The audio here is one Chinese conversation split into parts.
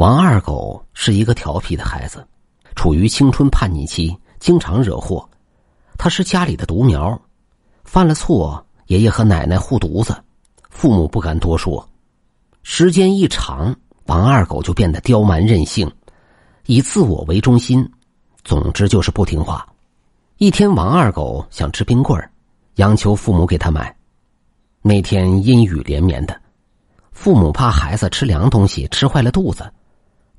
王二狗是一个调皮的孩子，处于青春叛逆期，经常惹祸。他是家里的独苗，犯了错，爷爷和奶奶护犊子，父母不敢多说。时间一长，王二狗就变得刁蛮任性，以自我为中心，总之就是不听话。一天，王二狗想吃冰棍儿央求父母给他买。那天阴雨连绵的，父母怕孩子吃凉东西吃坏了肚子。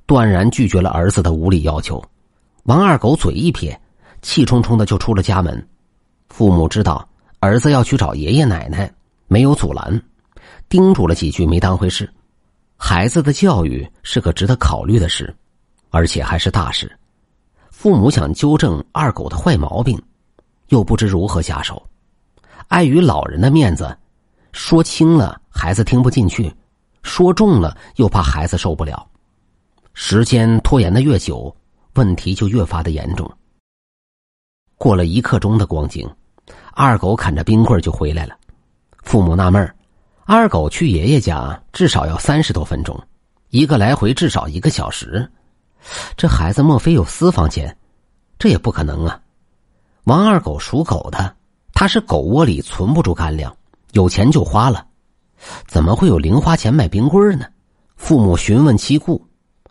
断然拒绝了儿子的无理要求，王二狗嘴一撇，气冲冲的就出了家门。父母知道儿子要去找爷爷奶奶，没有阻拦，叮嘱了几句没当回事。孩子的教育是个值得考虑的事，而且还是大事。父母想纠正二狗的坏毛病，又不知如何下手。碍于老人的面子，说轻了孩子听不进去，说重了又怕孩子受不了。时间拖延的越久，问题就越发的严重。过了一刻钟的光景，二狗啃着冰棍就回来了。父母纳闷二狗去爷爷家至少要三十多分钟，一个来回至少一个小时。这孩子莫非有私房钱？这也不可能啊！王二狗属狗的，他是狗窝里存不住干粮，有钱就花了，怎么会有零花钱买冰棍呢？父母询问其故。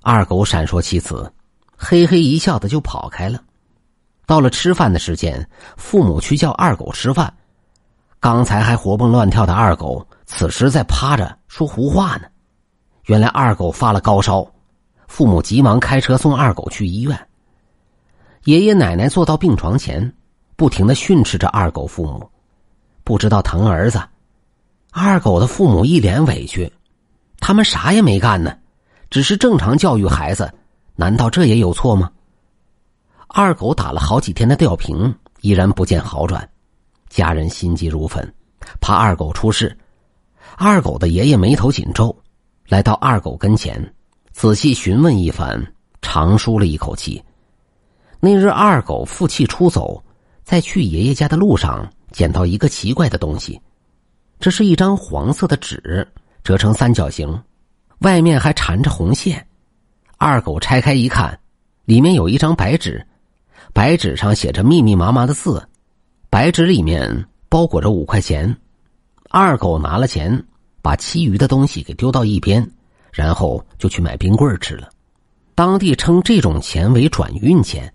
二狗闪烁其词，嘿嘿一笑的就跑开了。到了吃饭的时间，父母去叫二狗吃饭。刚才还活蹦乱跳的二狗，此时在趴着说胡话呢。原来二狗发了高烧，父母急忙开车送二狗去医院。爷爷奶奶坐到病床前，不停的训斥着二狗父母，不知道疼儿子。二狗的父母一脸委屈，他们啥也没干呢。只是正常教育孩子，难道这也有错吗？二狗打了好几天的吊瓶，依然不见好转，家人心急如焚，怕二狗出事。二狗的爷爷眉头紧皱，来到二狗跟前，仔细询问一番，长舒了一口气。那日二狗负气出走，在去爷爷家的路上，捡到一个奇怪的东西，这是一张黄色的纸，折成三角形。外面还缠着红线，二狗拆开一看，里面有一张白纸，白纸上写着密密麻麻的字，白纸里面包裹着五块钱。二狗拿了钱，把其余的东西给丢到一边，然后就去买冰棍吃了。当地称这种钱为转运钱。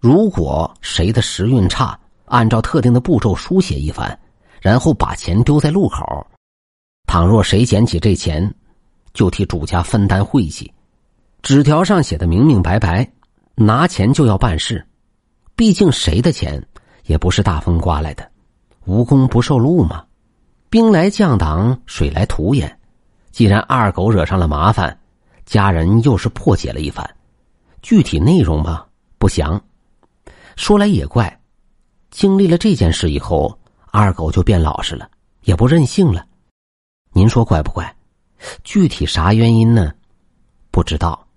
如果谁的时运差，按照特定的步骤书写一番，然后把钱丢在路口，倘若谁捡起这钱。就替主家分担晦气，纸条上写的明明白白，拿钱就要办事。毕竟谁的钱也不是大风刮来的，无功不受禄嘛。兵来将挡，水来土掩。既然二狗惹上了麻烦，家人又是破解了一番，具体内容嘛不详。说来也怪，经历了这件事以后，二狗就变老实了，也不任性了。您说怪不怪？具体啥原因呢？不知道。